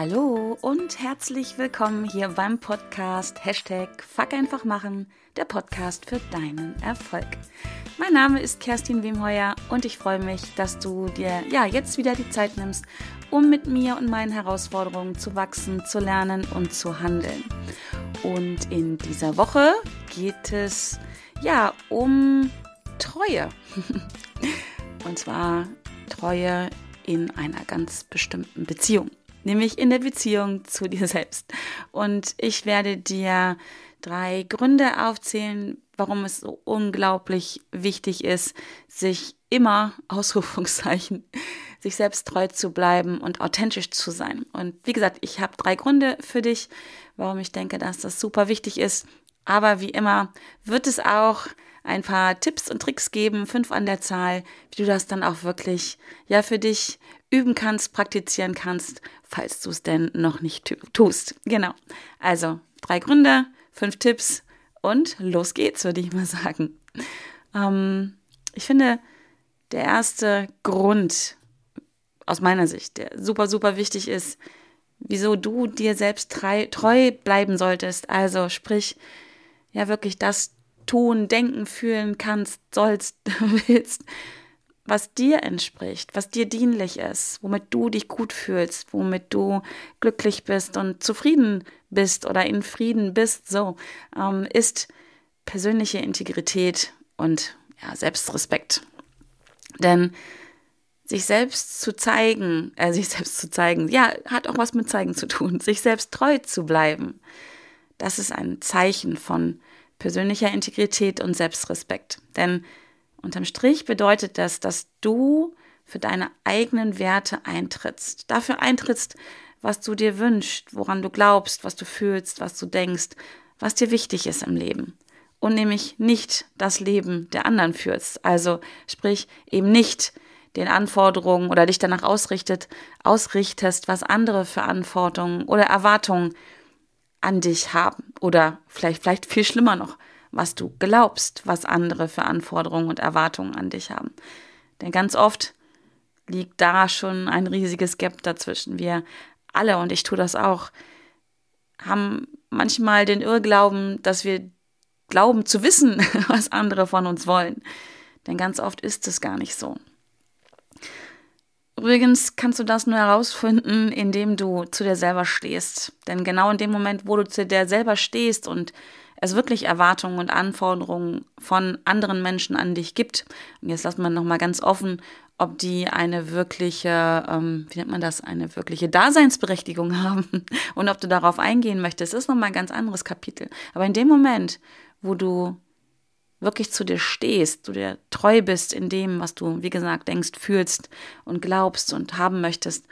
Hallo und herzlich willkommen hier beim Podcast Hashtag Fuck einfach machen, der Podcast für deinen Erfolg. Mein Name ist Kerstin Wemheuer und ich freue mich, dass du dir ja jetzt wieder die Zeit nimmst, um mit mir und meinen Herausforderungen zu wachsen, zu lernen und zu handeln. Und in dieser Woche geht es ja um Treue. und zwar Treue in einer ganz bestimmten Beziehung nämlich in der Beziehung zu dir selbst. Und ich werde dir drei Gründe aufzählen, warum es so unglaublich wichtig ist, sich immer, Ausrufungszeichen, sich selbst treu zu bleiben und authentisch zu sein. Und wie gesagt, ich habe drei Gründe für dich, warum ich denke, dass das super wichtig ist. Aber wie immer wird es auch ein paar Tipps und Tricks geben, fünf an der Zahl, wie du das dann auch wirklich ja für dich üben kannst, praktizieren kannst, falls du es denn noch nicht tust. Genau. Also drei Gründe, fünf Tipps und los geht's, würde ich mal sagen. Ähm, ich finde, der erste Grund aus meiner Sicht, der super, super wichtig ist, wieso du dir selbst treu bleiben solltest. Also sprich, ja wirklich das tun, denken, fühlen kannst, sollst, willst, was dir entspricht, was dir dienlich ist, womit du dich gut fühlst, womit du glücklich bist und zufrieden bist oder in Frieden bist, so, ähm, ist persönliche Integrität und ja, Selbstrespekt. Denn sich selbst zu zeigen, äh, sich selbst zu zeigen, ja, hat auch was mit zeigen zu tun, sich selbst treu zu bleiben. Das ist ein Zeichen von persönlicher Integrität und Selbstrespekt. Denn unterm Strich bedeutet das, dass du für deine eigenen Werte eintrittst. Dafür eintrittst, was du dir wünschst, woran du glaubst, was du fühlst, was du denkst, was dir wichtig ist im Leben. Und nämlich nicht das Leben der anderen führst. Also sprich eben nicht den Anforderungen oder dich danach ausrichtet, ausrichtest, was andere für Anforderungen oder Erwartungen an dich haben. Oder vielleicht, vielleicht viel schlimmer noch, was du glaubst, was andere für Anforderungen und Erwartungen an dich haben. Denn ganz oft liegt da schon ein riesiges Gap dazwischen. Wir alle, und ich tue das auch, haben manchmal den Irrglauben, dass wir glauben zu wissen, was andere von uns wollen. Denn ganz oft ist es gar nicht so. Übrigens kannst du das nur herausfinden, indem du zu dir selber stehst. Denn genau in dem Moment, wo du zu dir selber stehst und es wirklich Erwartungen und Anforderungen von anderen Menschen an dich gibt, und jetzt lassen wir nochmal ganz offen, ob die eine wirkliche, ähm, wie nennt man das, eine wirkliche Daseinsberechtigung haben und ob du darauf eingehen möchtest, ist nochmal ein ganz anderes Kapitel. Aber in dem Moment, wo du wirklich zu dir stehst, du dir treu bist in dem, was du, wie gesagt, denkst, fühlst und glaubst und haben möchtest,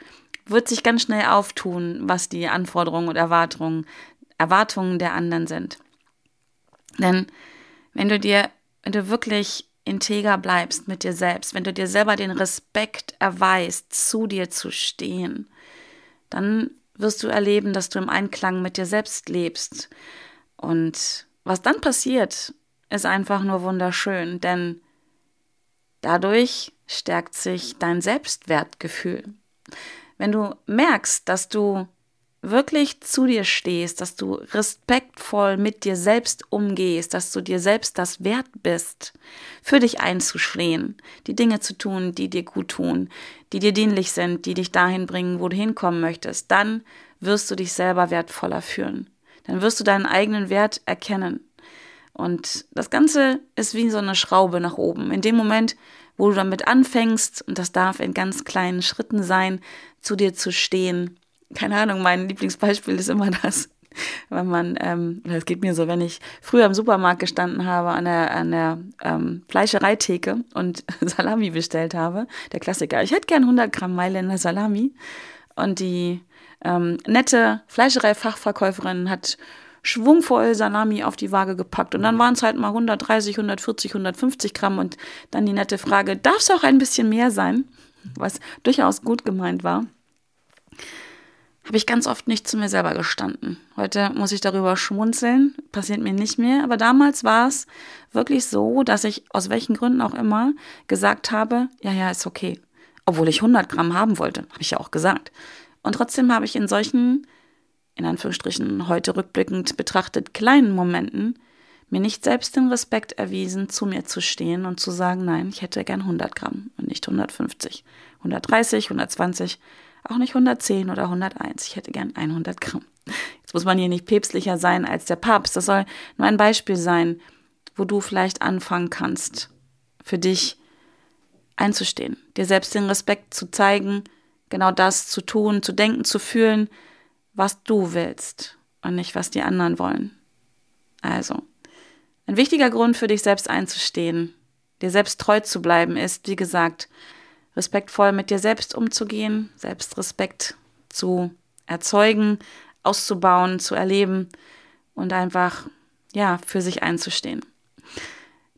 wird sich ganz schnell auftun, was die Anforderungen und Erwartungen, Erwartungen der anderen sind. Denn wenn du dir, wenn du wirklich integer bleibst mit dir selbst, wenn du dir selber den Respekt erweist, zu dir zu stehen, dann wirst du erleben, dass du im Einklang mit dir selbst lebst. Und was dann passiert, ist einfach nur wunderschön, denn dadurch stärkt sich dein Selbstwertgefühl. Wenn du merkst, dass du wirklich zu dir stehst, dass du respektvoll mit dir selbst umgehst, dass du dir selbst das wert bist, für dich einzustehen, die Dinge zu tun, die dir gut tun, die dir dienlich sind, die dich dahin bringen, wo du hinkommen möchtest, dann wirst du dich selber wertvoller fühlen. Dann wirst du deinen eigenen Wert erkennen. Und das Ganze ist wie so eine Schraube nach oben. In dem Moment, wo du damit anfängst, und das darf in ganz kleinen Schritten sein, zu dir zu stehen. Keine Ahnung, mein Lieblingsbeispiel ist immer das, wenn man, ähm, das geht mir so, wenn ich früher im Supermarkt gestanden habe an der, an der ähm, Fleischereitheke und Salami bestellt habe, der Klassiker. Ich hätte gern 100 Gramm Mailänder Salami und die ähm, nette Fleischereifachverkäuferin hat schwungvoll Salami auf die Waage gepackt. Und dann waren es halt mal 130, 140, 150 Gramm. Und dann die nette Frage, darf es auch ein bisschen mehr sein? Was durchaus gut gemeint war. Habe ich ganz oft nicht zu mir selber gestanden. Heute muss ich darüber schmunzeln, passiert mir nicht mehr. Aber damals war es wirklich so, dass ich aus welchen Gründen auch immer gesagt habe, ja, ja, ist okay. Obwohl ich 100 Gramm haben wollte, habe ich ja auch gesagt. Und trotzdem habe ich in solchen, in Anführungsstrichen heute rückblickend betrachtet, kleinen Momenten mir nicht selbst den Respekt erwiesen, zu mir zu stehen und zu sagen, nein, ich hätte gern 100 Gramm und nicht 150, 130, 120, auch nicht 110 oder 101. Ich hätte gern 100 Gramm. Jetzt muss man hier nicht päpstlicher sein als der Papst. Das soll nur ein Beispiel sein, wo du vielleicht anfangen kannst, für dich einzustehen, dir selbst den Respekt zu zeigen, genau das zu tun, zu denken, zu fühlen, was du willst und nicht, was die anderen wollen. Also, ein wichtiger Grund für dich selbst einzustehen, dir selbst treu zu bleiben, ist, wie gesagt, respektvoll mit dir selbst umzugehen, Selbstrespekt zu erzeugen, auszubauen, zu erleben und einfach, ja, für sich einzustehen.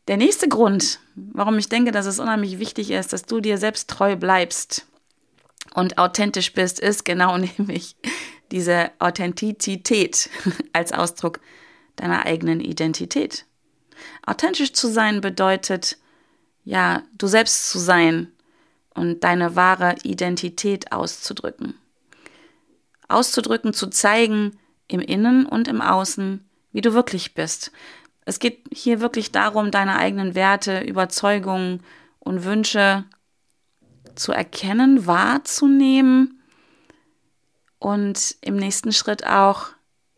Der nächste Grund, warum ich denke, dass es unheimlich wichtig ist, dass du dir selbst treu bleibst und authentisch bist, ist genau nämlich diese Authentizität als Ausdruck deiner eigenen Identität. Authentisch zu sein bedeutet, ja, du selbst zu sein und deine wahre Identität auszudrücken. Auszudrücken, zu zeigen, im Innen und im Außen, wie du wirklich bist. Es geht hier wirklich darum, deine eigenen Werte, Überzeugungen und Wünsche zu erkennen, wahrzunehmen und im nächsten Schritt auch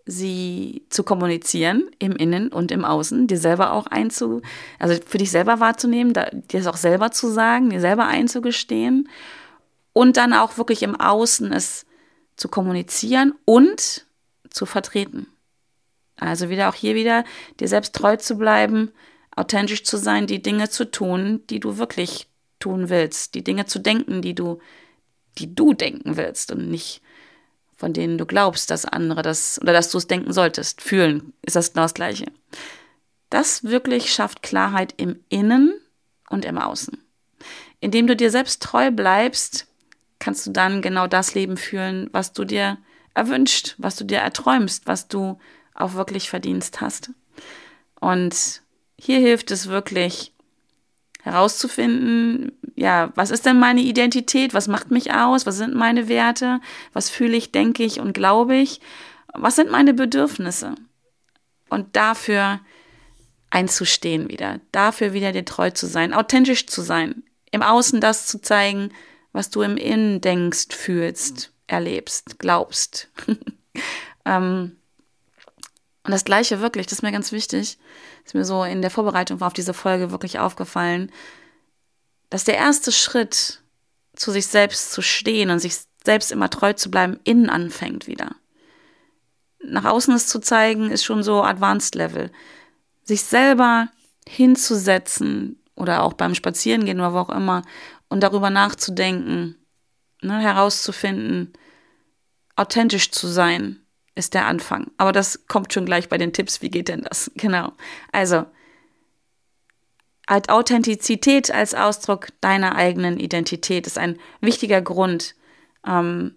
sie zu kommunizieren, im Innen und im Außen, dir selber auch einzu, also für dich selber wahrzunehmen, dir es auch selber zu sagen, dir selber einzugestehen und dann auch wirklich im Außen es zu kommunizieren und zu vertreten. Also wieder auch hier wieder dir selbst treu zu bleiben, authentisch zu sein, die Dinge zu tun, die du wirklich tun willst, die Dinge zu denken, die du, die du denken willst und nicht von denen du glaubst, dass andere das oder dass du es denken solltest. Fühlen ist das genau das Gleiche. Das wirklich schafft Klarheit im Innen und im Außen. Indem du dir selbst treu bleibst, kannst du dann genau das Leben fühlen, was du dir erwünscht, was du dir erträumst, was du auch wirklich verdienst hast. Und hier hilft es wirklich herauszufinden, ja, was ist denn meine Identität? Was macht mich aus? Was sind meine Werte? Was fühle ich, denke ich und glaube ich? Was sind meine Bedürfnisse? Und dafür einzustehen wieder, dafür wieder dir treu zu sein, authentisch zu sein, im Außen das zu zeigen, was du im Innen denkst, fühlst, erlebst, glaubst. ähm, und das Gleiche wirklich, das ist mir ganz wichtig, ist mir so in der Vorbereitung auf diese Folge wirklich aufgefallen, dass der erste Schritt zu sich selbst zu stehen und sich selbst immer treu zu bleiben, innen anfängt wieder. Nach außen es zu zeigen, ist schon so Advanced Level. Sich selber hinzusetzen oder auch beim Spazierengehen oder wo auch immer und darüber nachzudenken, ne, herauszufinden, authentisch zu sein, ist der Anfang. Aber das kommt schon gleich bei den Tipps. Wie geht denn das? Genau. Also, Authentizität als Ausdruck deiner eigenen Identität ist ein wichtiger Grund, ähm,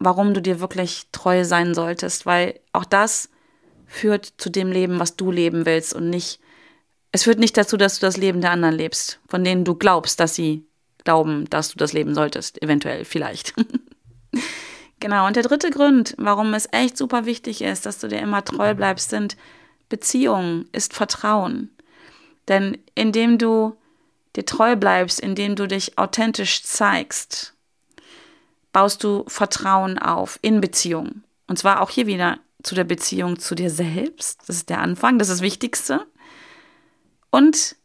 warum du dir wirklich treu sein solltest, weil auch das führt zu dem Leben, was du leben willst und nicht, es führt nicht dazu, dass du das Leben der anderen lebst, von denen du glaubst, dass sie glauben, dass du das leben solltest, eventuell, vielleicht. Genau, und der dritte Grund, warum es echt super wichtig ist, dass du dir immer treu bleibst, sind Beziehungen, ist Vertrauen. Denn indem du dir treu bleibst, indem du dich authentisch zeigst, baust du Vertrauen auf in Beziehungen. Und zwar auch hier wieder zu der Beziehung zu dir selbst. Das ist der Anfang, das ist das Wichtigste. Und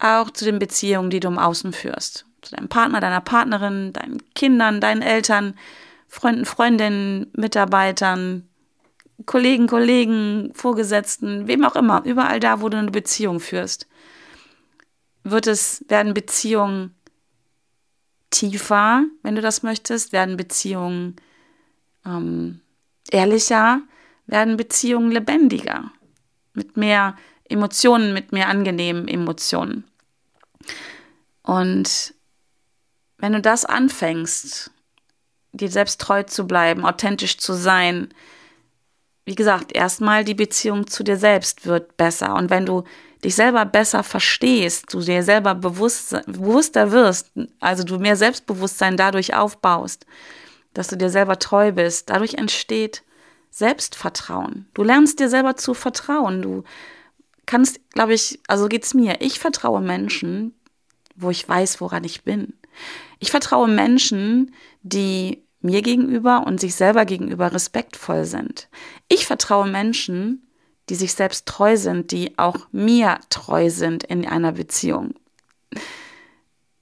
auch zu den Beziehungen, die du im Außen führst. Zu deinem Partner, deiner Partnerin, deinen Kindern, deinen Eltern, Freunden, Freundinnen, Mitarbeitern, Kollegen, Kollegen, Vorgesetzten, wem auch immer, überall da, wo du eine Beziehung führst, wird es, werden Beziehungen tiefer, wenn du das möchtest, werden Beziehungen ähm, ehrlicher, werden Beziehungen lebendiger, mit mehr Emotionen, mit mehr angenehmen Emotionen. Und wenn du das anfängst, dir selbst treu zu bleiben, authentisch zu sein. Wie gesagt, erstmal die Beziehung zu dir selbst wird besser. Und wenn du dich selber besser verstehst, du dir selber bewusst, bewusster wirst, also du mehr Selbstbewusstsein dadurch aufbaust, dass du dir selber treu bist. Dadurch entsteht Selbstvertrauen. Du lernst dir selber zu vertrauen. Du kannst, glaube ich, also geht's mir. Ich vertraue Menschen, wo ich weiß, woran ich bin. Ich vertraue Menschen, die mir gegenüber und sich selber gegenüber respektvoll sind. Ich vertraue Menschen, die sich selbst treu sind, die auch mir treu sind in einer Beziehung.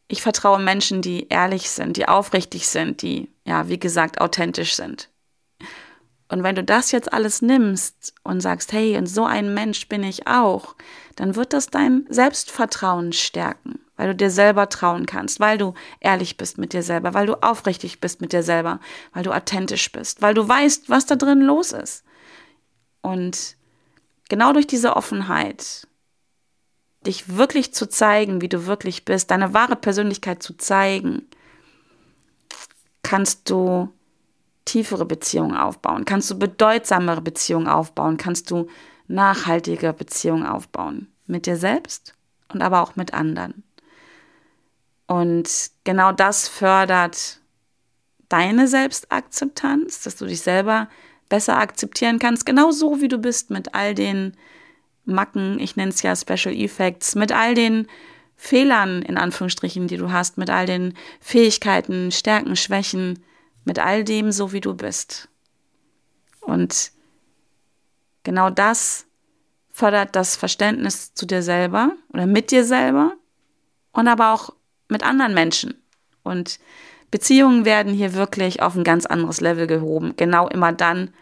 Ich vertraue Menschen, die ehrlich sind, die aufrichtig sind, die, ja, wie gesagt, authentisch sind. Und wenn du das jetzt alles nimmst und sagst, hey, und so ein Mensch bin ich auch, dann wird das dein Selbstvertrauen stärken, weil du dir selber trauen kannst, weil du ehrlich bist mit dir selber, weil du aufrichtig bist mit dir selber, weil du authentisch bist, weil du weißt, was da drin los ist. Und genau durch diese Offenheit, dich wirklich zu zeigen, wie du wirklich bist, deine wahre Persönlichkeit zu zeigen, kannst du tiefere Beziehungen aufbauen, kannst du bedeutsamere Beziehungen aufbauen, kannst du nachhaltige Beziehungen aufbauen. Mit dir selbst und aber auch mit anderen. Und genau das fördert deine Selbstakzeptanz, dass du dich selber besser akzeptieren kannst, genau so wie du bist, mit all den Macken, ich nenne es ja Special Effects, mit all den Fehlern in Anführungsstrichen, die du hast, mit all den Fähigkeiten, Stärken, Schwächen, mit all dem, so wie du bist. Und genau das fördert das Verständnis zu dir selber oder mit dir selber und aber auch mit anderen Menschen. Und Beziehungen werden hier wirklich auf ein ganz anderes Level gehoben. Genau immer dann,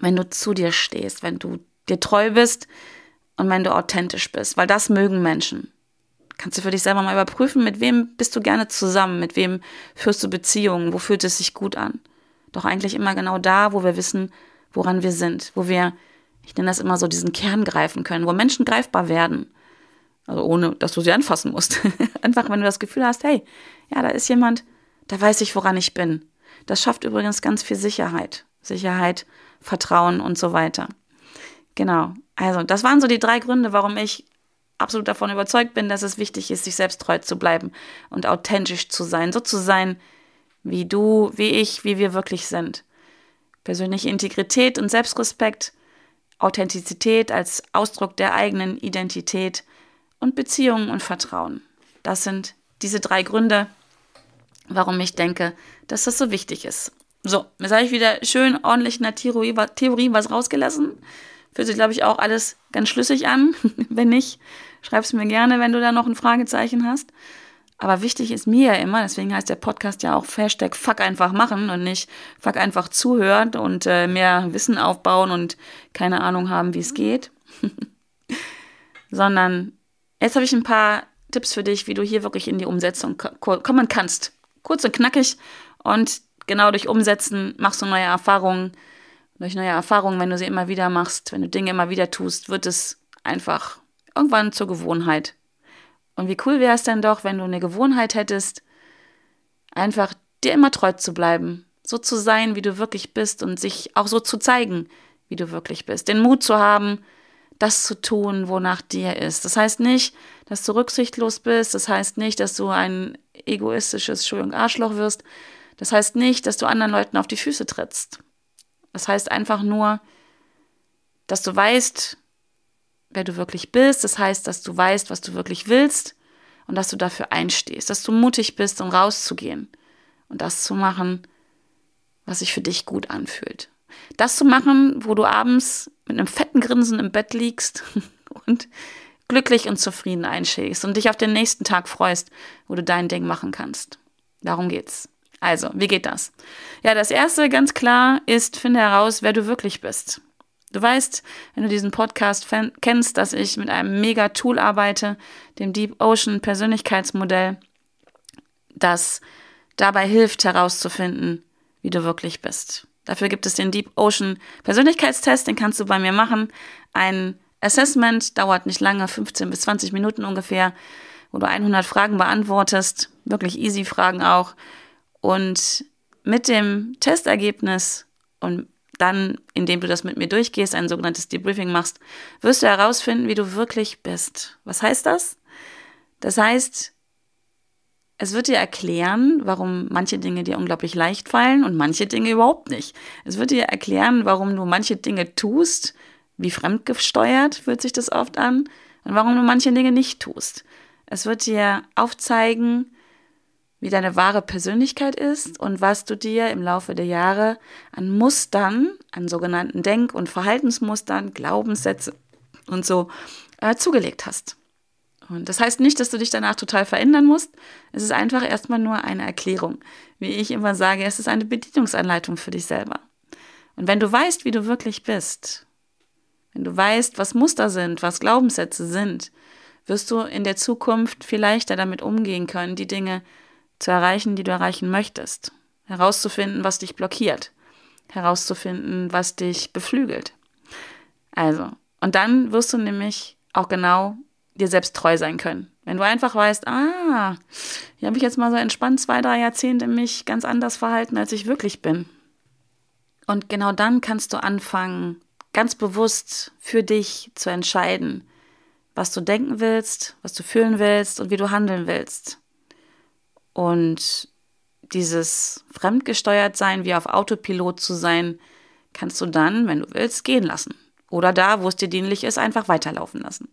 wenn du zu dir stehst, wenn du dir treu bist und wenn du authentisch bist, weil das mögen Menschen kannst du für dich selber mal überprüfen, mit wem bist du gerne zusammen, mit wem führst du Beziehungen, wo fühlt es sich gut an. Doch eigentlich immer genau da, wo wir wissen, woran wir sind, wo wir, ich nenne das immer so, diesen Kern greifen können, wo Menschen greifbar werden. Also ohne, dass du sie anfassen musst. Einfach, wenn du das Gefühl hast, hey, ja, da ist jemand, da weiß ich, woran ich bin. Das schafft übrigens ganz viel Sicherheit. Sicherheit, Vertrauen und so weiter. Genau. Also, das waren so die drei Gründe, warum ich absolut davon überzeugt bin, dass es wichtig ist, sich selbst treu zu bleiben und authentisch zu sein, so zu sein, wie du, wie ich, wie wir wirklich sind. Persönliche Integrität und Selbstrespekt, Authentizität als Ausdruck der eigenen Identität und Beziehungen und Vertrauen. Das sind diese drei Gründe, warum ich denke, dass das so wichtig ist. So, jetzt habe ich wieder schön ordentlich in der Theorie, Theorie was rausgelassen. Fühlt sich, glaube ich, auch alles ganz schlüssig an. Wenn nicht, schreib es mir gerne, wenn du da noch ein Fragezeichen hast. Aber wichtig ist mir ja immer, deswegen heißt der Podcast ja auch Hashtag Fuck einfach machen und nicht Fuck einfach zuhören und äh, mehr Wissen aufbauen und keine Ahnung haben, wie es geht. Sondern jetzt habe ich ein paar Tipps für dich, wie du hier wirklich in die Umsetzung kommen kannst. Kurz und knackig und genau durch Umsetzen machst du neue Erfahrungen. Durch neue Erfahrungen, wenn du sie immer wieder machst, wenn du Dinge immer wieder tust, wird es einfach irgendwann zur Gewohnheit. Und wie cool wäre es denn doch, wenn du eine Gewohnheit hättest, einfach dir immer treu zu bleiben, so zu sein, wie du wirklich bist und sich auch so zu zeigen, wie du wirklich bist. Den Mut zu haben, das zu tun, wonach dir ist. Das heißt nicht, dass du rücksichtslos bist. Das heißt nicht, dass du ein egoistisches Entschuldigung, Arschloch wirst. Das heißt nicht, dass du anderen Leuten auf die Füße trittst. Das heißt einfach nur, dass du weißt, wer du wirklich bist. Das heißt, dass du weißt, was du wirklich willst und dass du dafür einstehst, dass du mutig bist, um rauszugehen und das zu machen, was sich für dich gut anfühlt. Das zu machen, wo du abends mit einem fetten Grinsen im Bett liegst und glücklich und zufrieden einschlägst und dich auf den nächsten Tag freust, wo du dein Ding machen kannst. Darum geht's. Also, wie geht das? Ja, das erste ganz klar ist, finde heraus, wer du wirklich bist. Du weißt, wenn du diesen Podcast kennst, dass ich mit einem mega Tool arbeite, dem Deep Ocean Persönlichkeitsmodell, das dabei hilft herauszufinden, wie du wirklich bist. Dafür gibt es den Deep Ocean Persönlichkeitstest, den kannst du bei mir machen. Ein Assessment dauert nicht lange, 15 bis 20 Minuten ungefähr, wo du 100 Fragen beantwortest, wirklich easy Fragen auch. Und mit dem Testergebnis und dann, indem du das mit mir durchgehst, ein sogenanntes Debriefing machst, wirst du herausfinden, wie du wirklich bist. Was heißt das? Das heißt, Es wird dir erklären, warum manche Dinge dir unglaublich leicht fallen und manche Dinge überhaupt nicht. Es wird dir erklären, warum du manche Dinge tust, wie fremdgesteuert fühlt sich das oft an, und warum du manche Dinge nicht tust. Es wird dir aufzeigen, wie deine wahre Persönlichkeit ist und was du dir im Laufe der Jahre an Mustern, an sogenannten Denk- und Verhaltensmustern, Glaubenssätze und so äh, zugelegt hast. Und das heißt nicht, dass du dich danach total verändern musst. Es ist einfach erstmal nur eine Erklärung. Wie ich immer sage, es ist eine Bedienungsanleitung für dich selber. Und wenn du weißt, wie du wirklich bist, wenn du weißt, was Muster sind, was Glaubenssätze sind, wirst du in der Zukunft viel leichter damit umgehen können, die Dinge zu erreichen, die du erreichen möchtest. Herauszufinden, was dich blockiert. Herauszufinden, was dich beflügelt. Also, und dann wirst du nämlich auch genau dir selbst treu sein können. Wenn du einfach weißt, ah, hier habe ich jetzt mal so entspannt zwei, drei Jahrzehnte mich ganz anders verhalten, als ich wirklich bin. Und genau dann kannst du anfangen, ganz bewusst für dich zu entscheiden, was du denken willst, was du fühlen willst und wie du handeln willst. Und dieses fremdgesteuert sein, wie auf Autopilot zu sein, kannst du dann, wenn du willst, gehen lassen. Oder da, wo es dir dienlich ist, einfach weiterlaufen lassen.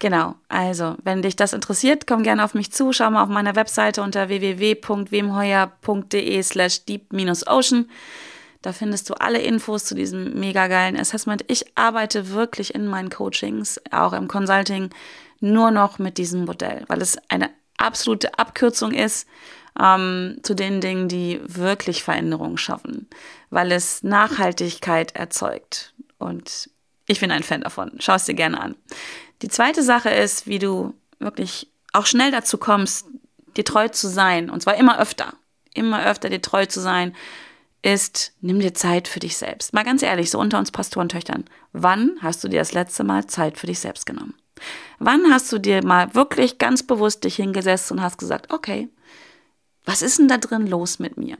Genau, also wenn dich das interessiert, komm gerne auf mich zu, schau mal auf meiner Webseite unter www.wemheuer.de slash deep-ocean. Da findest du alle Infos zu diesem mega geilen Assessment. Ich arbeite wirklich in meinen Coachings, auch im Consulting, nur noch mit diesem Modell, weil es eine absolute Abkürzung ist ähm, zu den Dingen, die wirklich Veränderungen schaffen, weil es Nachhaltigkeit erzeugt. Und ich bin ein Fan davon. Schau es dir gerne an. Die zweite Sache ist, wie du wirklich auch schnell dazu kommst, dir treu zu sein. Und zwar immer öfter. Immer öfter dir treu zu sein, ist, nimm dir Zeit für dich selbst. Mal ganz ehrlich, so unter uns Pastorentöchtern. Wann hast du dir das letzte Mal Zeit für dich selbst genommen? Wann hast du dir mal wirklich ganz bewusst dich hingesetzt und hast gesagt, okay, was ist denn da drin los mit mir?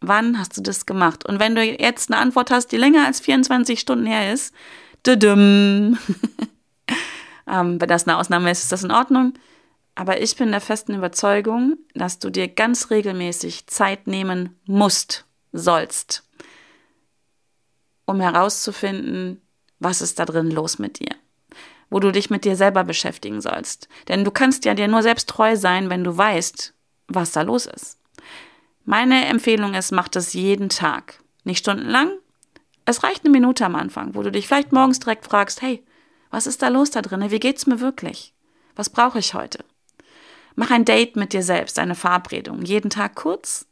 Wann hast du das gemacht? Und wenn du jetzt eine Antwort hast, die länger als 24 Stunden her ist, ähm, wenn das eine Ausnahme ist, ist das in Ordnung. Aber ich bin der festen Überzeugung, dass du dir ganz regelmäßig Zeit nehmen musst, sollst, um herauszufinden, was ist da drin los mit dir. Wo du dich mit dir selber beschäftigen sollst. Denn du kannst ja dir nur selbst treu sein, wenn du weißt, was da los ist. Meine Empfehlung ist, mach das jeden Tag. Nicht stundenlang. Es reicht eine Minute am Anfang, wo du dich vielleicht morgens direkt fragst, hey, was ist da los da drin? Wie geht's mir wirklich? Was brauche ich heute? Mach ein Date mit dir selbst, eine Verabredung. Jeden Tag kurz,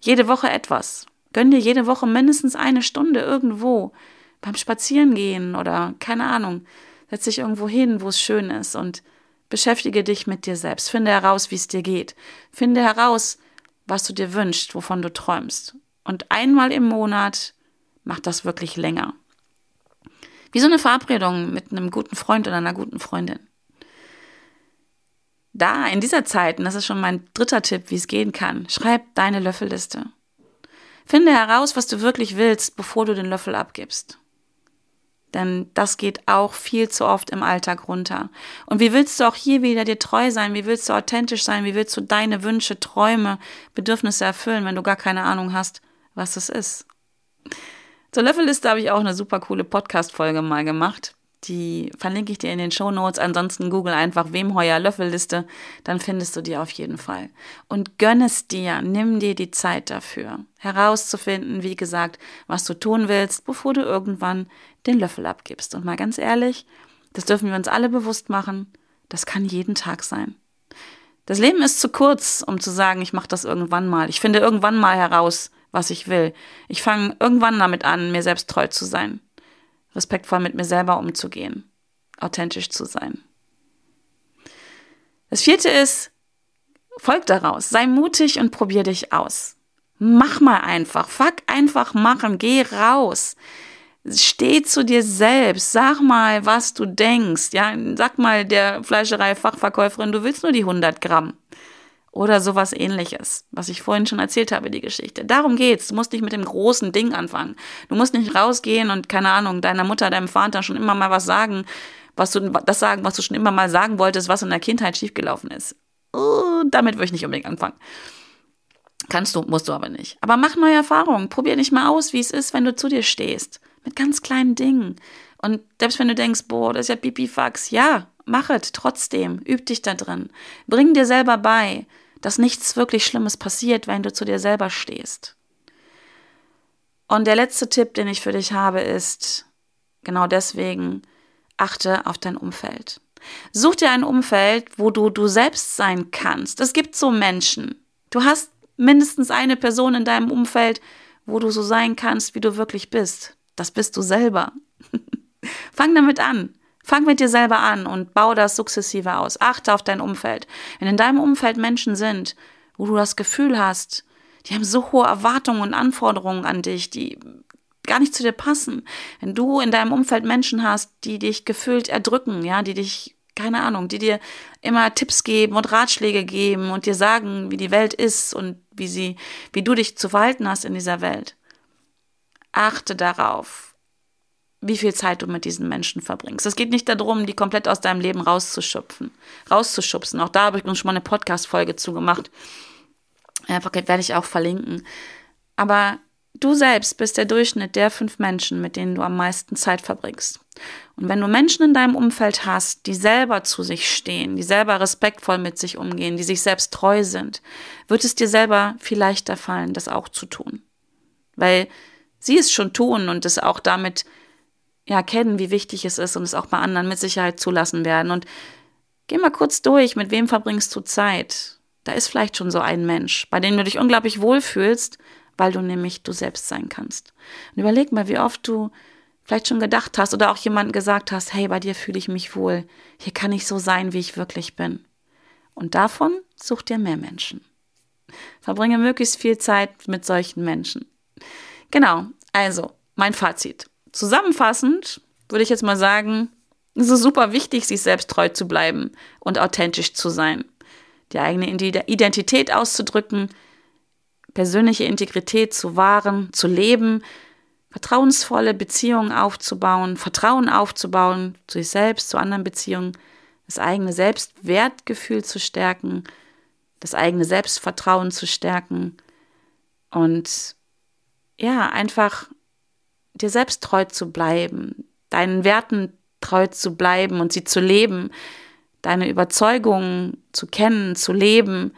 jede Woche etwas. Gönn dir jede Woche mindestens eine Stunde irgendwo beim Spazierengehen oder keine Ahnung. Setz dich irgendwo hin, wo es schön ist und beschäftige dich mit dir selbst. Finde heraus, wie es dir geht. Finde heraus, was du dir wünschst, wovon du träumst. Und einmal im Monat mach das wirklich länger. Wie so eine Verabredung mit einem guten Freund oder einer guten Freundin. Da, in dieser Zeit, und das ist schon mein dritter Tipp, wie es gehen kann, schreib deine Löffelliste. Finde heraus, was du wirklich willst, bevor du den Löffel abgibst. Denn das geht auch viel zu oft im Alltag runter. Und wie willst du auch hier wieder dir treu sein? Wie willst du authentisch sein? Wie willst du deine Wünsche, Träume, Bedürfnisse erfüllen, wenn du gar keine Ahnung hast, was es ist? Zur Löffelliste habe ich auch eine super coole Podcast-Folge mal gemacht. Die verlinke ich dir in den Show Notes. Ansonsten google einfach Wemheuer Löffelliste, dann findest du die auf jeden Fall. Und gönn es dir, nimm dir die Zeit dafür, herauszufinden, wie gesagt, was du tun willst, bevor du irgendwann den Löffel abgibst. Und mal ganz ehrlich, das dürfen wir uns alle bewusst machen, das kann jeden Tag sein. Das Leben ist zu kurz, um zu sagen, ich mache das irgendwann mal. Ich finde irgendwann mal heraus, was ich will. Ich fange irgendwann damit an, mir selbst treu zu sein, respektvoll mit mir selber umzugehen, authentisch zu sein. Das vierte ist, folg daraus, sei mutig und probier dich aus. Mach mal einfach, fuck einfach machen, geh raus. Steh zu dir selbst, sag mal, was du denkst. Ja, sag mal der Fleischerei-Fachverkäuferin, du willst nur die 100 Gramm. Oder sowas ähnliches, was ich vorhin schon erzählt habe, die Geschichte. Darum geht's. Du musst nicht mit dem großen Ding anfangen. Du musst nicht rausgehen und, keine Ahnung, deiner Mutter, deinem Vater schon immer mal was sagen, was du, das sagen, was du schon immer mal sagen wolltest, was in der Kindheit schiefgelaufen ist. uh, damit würde ich nicht unbedingt anfangen. Kannst du, musst du aber nicht. Aber mach neue Erfahrungen. Probier nicht mal aus, wie es ist, wenn du zu dir stehst. Mit ganz kleinen Dingen. Und selbst wenn du denkst, boah, das ist ja Pipifax, ja, mach es trotzdem. Üb dich da drin. Bring dir selber bei, dass nichts wirklich Schlimmes passiert, wenn du zu dir selber stehst. Und der letzte Tipp, den ich für dich habe, ist genau deswegen, achte auf dein Umfeld. Such dir ein Umfeld, wo du du selbst sein kannst. Es gibt so Menschen. Du hast mindestens eine Person in deinem Umfeld, wo du so sein kannst, wie du wirklich bist. Das bist du selber. Fang damit an. Fang mit dir selber an und bau das sukzessive aus. Achte auf dein Umfeld. Wenn in deinem Umfeld Menschen sind, wo du das Gefühl hast, die haben so hohe Erwartungen und Anforderungen an dich, die gar nicht zu dir passen. Wenn du in deinem Umfeld Menschen hast, die dich gefühlt erdrücken, ja, die dich keine Ahnung, die dir immer Tipps geben und Ratschläge geben und dir sagen, wie die Welt ist und wie sie, wie du dich zu verhalten hast in dieser Welt. Achte darauf, wie viel Zeit du mit diesen Menschen verbringst. Es geht nicht darum, die komplett aus deinem Leben rauszuschupfen, rauszuschubsen. Auch da habe ich uns schon mal eine Podcast-Folge zugemacht. Einfach werde ich auch verlinken. Aber Du selbst bist der Durchschnitt der fünf Menschen, mit denen du am meisten Zeit verbringst. Und wenn du Menschen in deinem Umfeld hast, die selber zu sich stehen, die selber respektvoll mit sich umgehen, die sich selbst treu sind, wird es dir selber viel leichter fallen, das auch zu tun. Weil sie es schon tun und es auch damit ja kennen, wie wichtig es ist und es auch bei anderen mit Sicherheit zulassen werden. Und geh mal kurz durch, mit wem verbringst du Zeit? Da ist vielleicht schon so ein Mensch, bei dem du dich unglaublich wohlfühlst, weil du nämlich du selbst sein kannst. Und überleg mal, wie oft du vielleicht schon gedacht hast oder auch jemand gesagt hast, hey, bei dir fühle ich mich wohl, hier kann ich so sein, wie ich wirklich bin. Und davon such dir mehr Menschen. Verbringe möglichst viel Zeit mit solchen Menschen. Genau, also mein Fazit. Zusammenfassend würde ich jetzt mal sagen, es ist super wichtig, sich selbst treu zu bleiben und authentisch zu sein. Die eigene Identität auszudrücken, persönliche Integrität zu wahren, zu leben, vertrauensvolle Beziehungen aufzubauen, Vertrauen aufzubauen zu sich selbst, zu anderen Beziehungen, das eigene Selbstwertgefühl zu stärken, das eigene Selbstvertrauen zu stärken und ja, einfach dir selbst treu zu bleiben, deinen Werten treu zu bleiben und sie zu leben, deine Überzeugungen zu kennen, zu leben,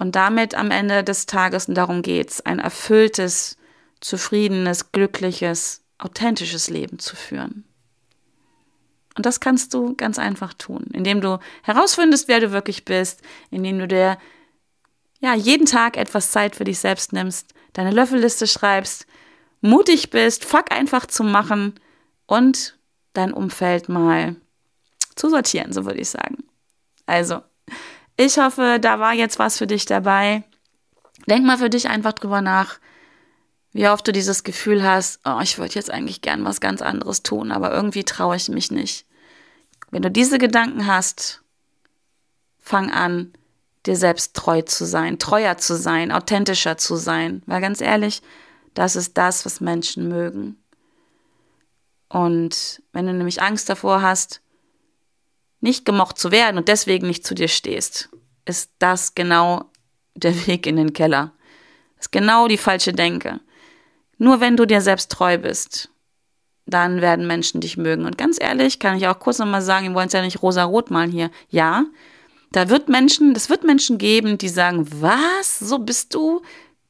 und damit am Ende des Tages, und darum geht's, ein erfülltes, zufriedenes, glückliches, authentisches Leben zu führen. Und das kannst du ganz einfach tun, indem du herausfindest, wer du wirklich bist, indem du dir ja jeden Tag etwas Zeit für dich selbst nimmst, deine Löffelliste schreibst, mutig bist, fuck einfach zu machen und dein Umfeld mal zu sortieren, so würde ich sagen. Also, ich hoffe, da war jetzt was für dich dabei. Denk mal für dich einfach drüber nach, wie oft du dieses Gefühl hast, oh, ich würde jetzt eigentlich gern was ganz anderes tun, aber irgendwie traue ich mich nicht. Wenn du diese Gedanken hast, fang an, dir selbst treu zu sein, treuer zu sein, authentischer zu sein. Weil ganz ehrlich, das ist das, was Menschen mögen. Und wenn du nämlich Angst davor hast, nicht gemocht zu werden und deswegen nicht zu dir stehst, ist das genau der Weg in den Keller. Das ist genau die falsche Denke. Nur wenn du dir selbst treu bist, dann werden Menschen dich mögen. Und ganz ehrlich, kann ich auch kurz nochmal sagen, wir wollen es ja nicht rosa-rot malen hier. Ja, da wird Menschen, das wird Menschen geben, die sagen, was, so bist du?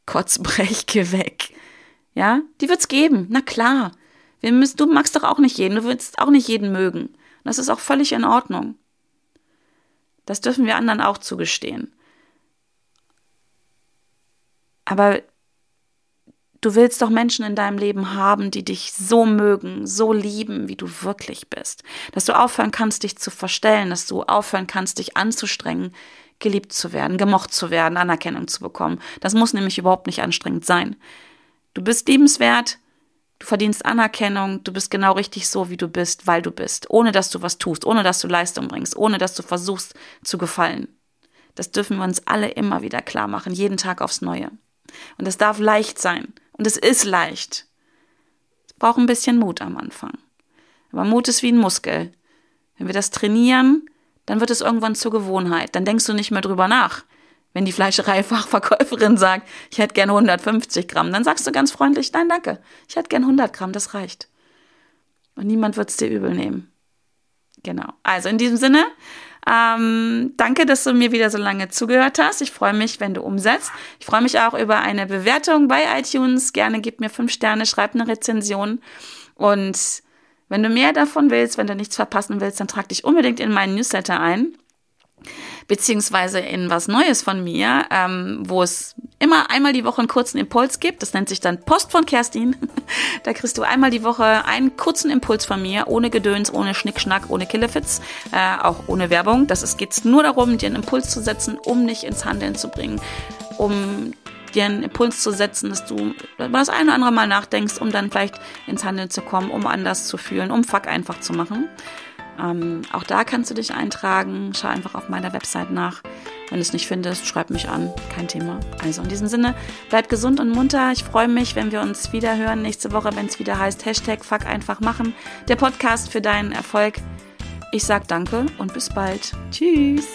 Kotzbrech, geh weg. Ja, die wird's geben. Na klar. Wir müssen, du magst doch auch nicht jeden, du willst auch nicht jeden mögen. Das ist auch völlig in Ordnung. Das dürfen wir anderen auch zugestehen. Aber du willst doch Menschen in deinem Leben haben, die dich so mögen, so lieben, wie du wirklich bist. Dass du aufhören kannst, dich zu verstellen, dass du aufhören kannst, dich anzustrengen, geliebt zu werden, gemocht zu werden, Anerkennung zu bekommen. Das muss nämlich überhaupt nicht anstrengend sein. Du bist liebenswert, Du verdienst Anerkennung, du bist genau richtig so, wie du bist, weil du bist, ohne dass du was tust, ohne dass du Leistung bringst, ohne dass du versuchst zu gefallen. Das dürfen wir uns alle immer wieder klar machen, jeden Tag aufs Neue. Und es darf leicht sein. Und es ist leicht. Es braucht ein bisschen Mut am Anfang. Aber Mut ist wie ein Muskel. Wenn wir das trainieren, dann wird es irgendwann zur Gewohnheit. Dann denkst du nicht mehr drüber nach. Wenn die Fleischereifachverkäuferin sagt, ich hätte gerne 150 Gramm, dann sagst du ganz freundlich, nein, danke, ich hätte gerne 100 Gramm, das reicht. Und niemand wird es dir übel nehmen. Genau. Also in diesem Sinne, ähm, danke, dass du mir wieder so lange zugehört hast. Ich freue mich, wenn du umsetzt. Ich freue mich auch über eine Bewertung bei iTunes. Gerne gib mir fünf Sterne, schreib eine Rezension. Und wenn du mehr davon willst, wenn du nichts verpassen willst, dann trag dich unbedingt in meinen Newsletter ein beziehungsweise in was Neues von mir, ähm, wo es immer einmal die Woche einen kurzen Impuls gibt. Das nennt sich dann Post von Kerstin. da kriegst du einmal die Woche einen kurzen Impuls von mir, ohne Gedöns, ohne Schnickschnack, ohne Killefits, äh, auch ohne Werbung. Das ist geht's nur darum, dir einen Impuls zu setzen, um dich ins Handeln zu bringen, um dir einen Impuls zu setzen, dass du das eine oder andere Mal nachdenkst, um dann vielleicht ins Handeln zu kommen, um anders zu fühlen, um Fuck einfach zu machen. Ähm, auch da kannst du dich eintragen. Schau einfach auf meiner Website nach. Wenn du es nicht findest, schreib mich an. Kein Thema. Also in diesem Sinne, bleib gesund und munter. Ich freue mich, wenn wir uns wieder hören nächste Woche, wenn es wieder heißt Hashtag Fuck einfach machen. Der Podcast für deinen Erfolg. Ich sag danke und bis bald. Tschüss.